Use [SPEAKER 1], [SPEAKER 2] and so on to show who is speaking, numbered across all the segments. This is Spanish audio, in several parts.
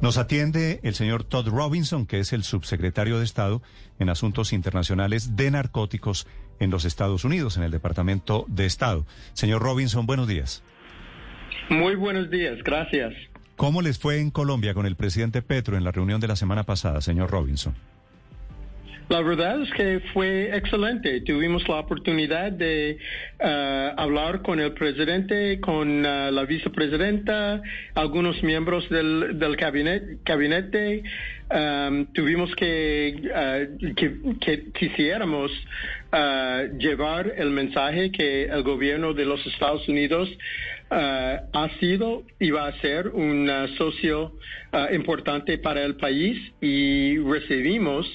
[SPEAKER 1] Nos atiende el señor Todd Robinson, que es el subsecretario de Estado en Asuntos Internacionales de Narcóticos en los Estados Unidos, en el Departamento de Estado. Señor Robinson, buenos días.
[SPEAKER 2] Muy buenos días, gracias.
[SPEAKER 1] ¿Cómo les fue en Colombia con el presidente Petro en la reunión de la semana pasada, señor Robinson?
[SPEAKER 2] La verdad es que fue excelente. Tuvimos la oportunidad de uh, hablar con el presidente, con uh, la vicepresidenta, algunos miembros del, del gabinete. Um, tuvimos que, uh, que, que, quisiéramos llevar el mensaje que el gobierno de los Estados Unidos Uh, ha sido y va a ser un uh, socio uh, importante para el país y recibimos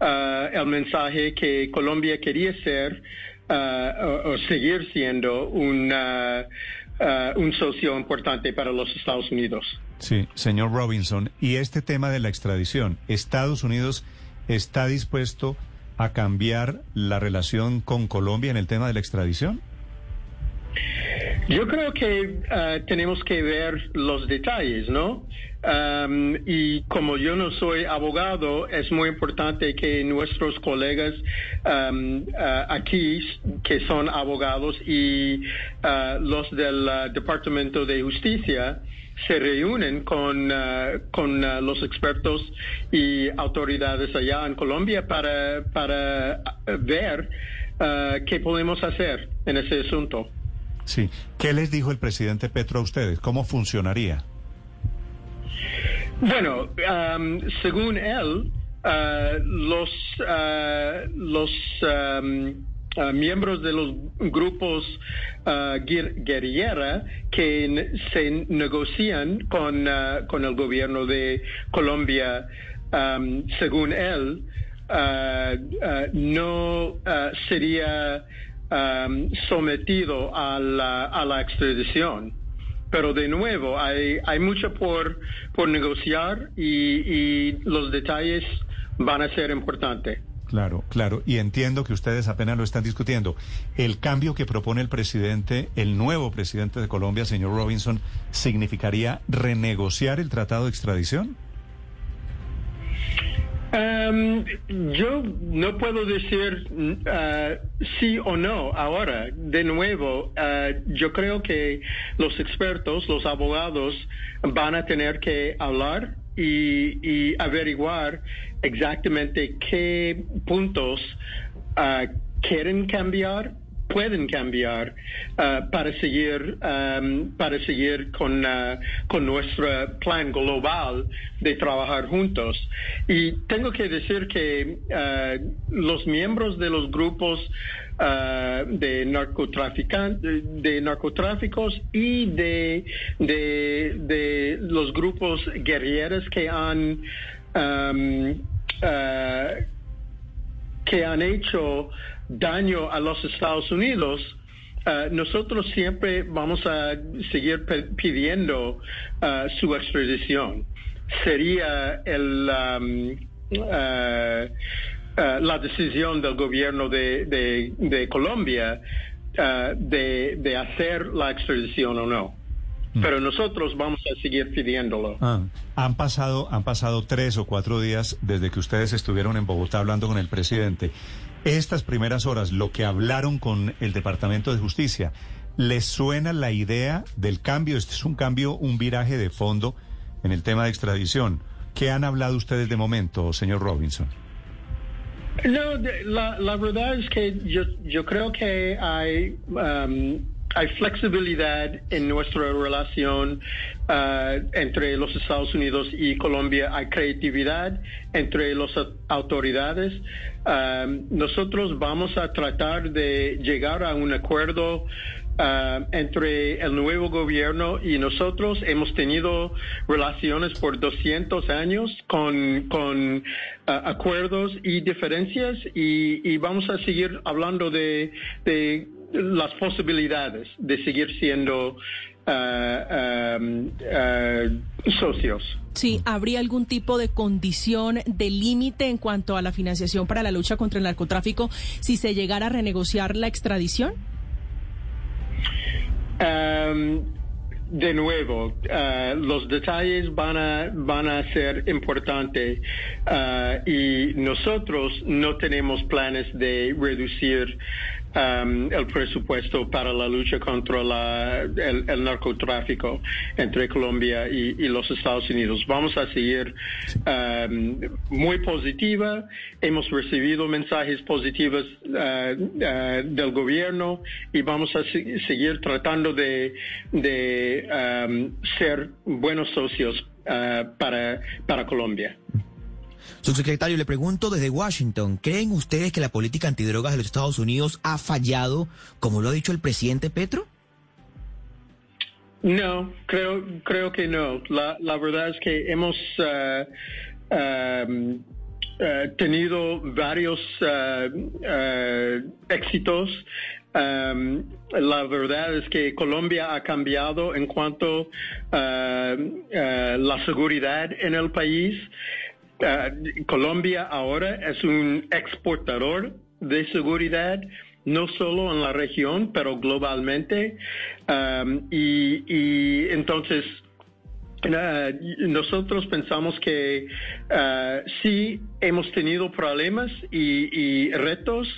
[SPEAKER 2] el mensaje que Colombia quería ser o, o, seguir siendo un, un socio importante para los Estados Unidos.
[SPEAKER 1] Sí, señor Robinson, y este tema de la extradición, ¿Estados Unidos está dispuesto a cambiar la relación con Colombia en el tema de la extradición?
[SPEAKER 2] Yo creo que uh, tenemos que ver los detalles, ¿no? Um, y como yo no soy abogado, es muy importante que nuestros colegas um, uh, aquí, que son abogados, y uh, los del Departamento de Justicia, se reúnen con, con los expertos y autoridades allá en Colombia para, para ver qué podemos hacer en ese asunto.
[SPEAKER 1] Sí. ¿Qué les dijo el presidente Petro a ustedes? ¿Cómo funcionaría?
[SPEAKER 2] Bueno, según él, uh, los, uh, los uh, miembros de los grupos guerrilla que se negocian con, con el gobierno de Colombia, según él, no sería Um, sometido a la, a la extradición. Pero de nuevo, hay, hay mucho por, por negociar y, y los detalles van a ser importantes.
[SPEAKER 1] Claro, claro. Y entiendo que ustedes apenas lo están discutiendo. El cambio que propone el presidente, el nuevo presidente de Colombia, señor Robinson, ¿significaría renegociar el tratado de extradición?
[SPEAKER 2] Um, yo no puedo decir uh, sí o no ahora. De nuevo, uh, yo creo que los expertos, los abogados, van a tener que hablar y, y averiguar exactamente qué puntos uh, quieren cambiar pueden cambiar uh, para seguir um, para seguir con uh, con nuestro plan global de trabajar juntos. Y tengo que decir que uh, los miembros de los grupos de narcotraficantes de narcotráficos y de, de, de los grupos guerrilleros que han um, que han hecho daño a los Estados Unidos, uh, nosotros siempre vamos a seguir pidiendo uh, su extradición. Sería el, um, uh, la decisión del gobierno de, de, de Colombia de, de hacer la extradición o no. Mm. Pero nosotros vamos a seguir pidiéndolo.
[SPEAKER 1] Ah, han pasado, han pasado tres o cuatro días desde que ustedes estuvieron en Bogotá hablando con el presidente. Estas primeras horas, lo que hablaron con el Departamento de Justicia, ¿les suena la idea del cambio? Este es un cambio, un viraje de fondo en el tema de extradición. ¿Qué han hablado ustedes de momento, señor Robinson?
[SPEAKER 2] No, la, la verdad es que yo, yo creo que hay um, hay flexibilidad en nuestra relación uh, entre los Estados Unidos y Colombia, hay creatividad entre las autoridades. Um, nosotros vamos a tratar de llegar a un acuerdo uh, entre el nuevo gobierno y nosotros. Hemos tenido relaciones por 200 años con, con uh, acuerdos y diferencias y, y, vamos a seguir hablando de, de las posibilidades de seguir siendo uh, um, uh, socios.
[SPEAKER 3] Sí, ¿habría algún tipo de condición de límite en cuanto a la financiación para la lucha contra el narcotráfico si se llegara a renegociar la extradición?
[SPEAKER 2] Um, de nuevo, uh, los detalles van a, van a ser importantes y nosotros no tenemos planes de reducir um, el presupuesto para la lucha contra la, el, el, narcotráfico entre Colombia y, y, los Estados Unidos. Vamos a seguir um, muy positiva. Hemos recibido mensajes positivos uh, del gobierno y vamos a seguir tratando de, de um, ser buenos socios uh, para, para Colombia.
[SPEAKER 4] Subsecretario, le pregunto desde Washington, ¿creen ustedes que la política antidrogas de los Estados Unidos ha fallado, como lo ha dicho el presidente Petro?
[SPEAKER 2] No, creo, creo que no. La, verdad es que hemos uh, tenido varios uh, éxitos Um, la verdad es que Colombia ha cambiado en cuanto a la seguridad en el país. Uh, Colombia ahora es un exportador de seguridad no solo en la región, pero globalmente. Y, y entonces Uh, nosotros pensamos que uh, sí hemos tenido problemas y, y, retos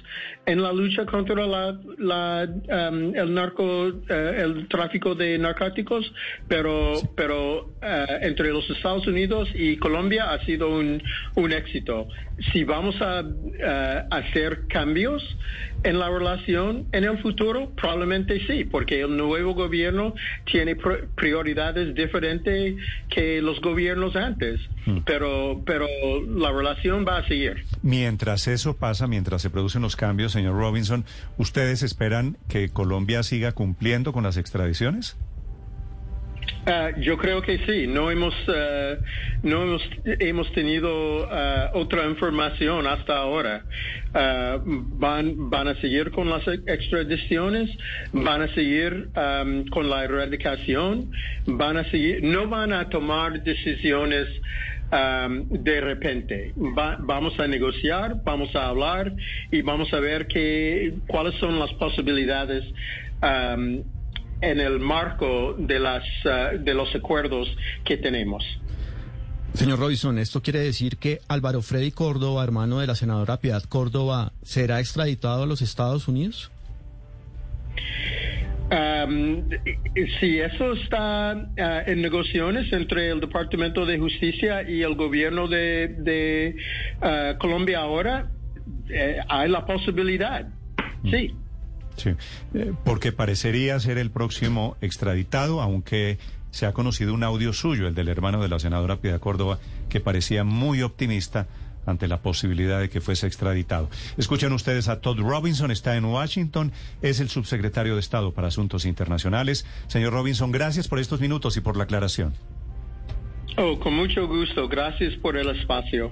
[SPEAKER 2] en la lucha contra la, la, um, el narco, uh, el tráfico de narcóticos, pero, pero entre los Estados Unidos y Colombia ha sido un, un éxito. Si vamos a hacer cambios en la relación en el futuro, probablemente sí, porque el nuevo gobierno tiene prioridades diferentes que los gobiernos antes, hmm. pero, pero la relación va a seguir.
[SPEAKER 1] Mientras eso pasa, mientras se producen los cambios, señor Robinson, ¿ustedes esperan que Colombia siga cumpliendo con las extradiciones?
[SPEAKER 2] Uh, yo creo que sí. No hemos uh, no hemos, hemos tenido uh, otra información hasta ahora. van van a seguir con las extradiciones, van a seguir um, con la erradicación, van a seguir. No van a tomar decisiones. De repente Va, vamos a negociar, vamos a hablar y vamos a ver que, cuáles son las posibilidades um, en el marco de, las, uh, de los acuerdos que tenemos.
[SPEAKER 5] Señor Robinson, ¿esto quiere decir que Álvaro Freddy Córdoba, hermano de la senadora Piedad Córdoba, será extraditado a los Estados Unidos?
[SPEAKER 2] Um, sí, eso está uh, en negociaciones entre el Departamento de Justicia y el gobierno de, de uh, Colombia ahora. Eh, hay la posibilidad, sí.
[SPEAKER 1] Sí, eh, porque parecería ser el próximo extraditado, aunque se ha conocido un audio suyo, el del hermano de la senadora Piedad Córdoba, que parecía muy optimista ante la posibilidad de que fuese extraditado. Escuchen ustedes a Todd Robinson, está en Washington, es el subsecretario de Estado para Asuntos Internacionales. Señor Robinson, gracias por estos minutos y por la aclaración.
[SPEAKER 2] Oh, con mucho gusto, gracias por el espacio.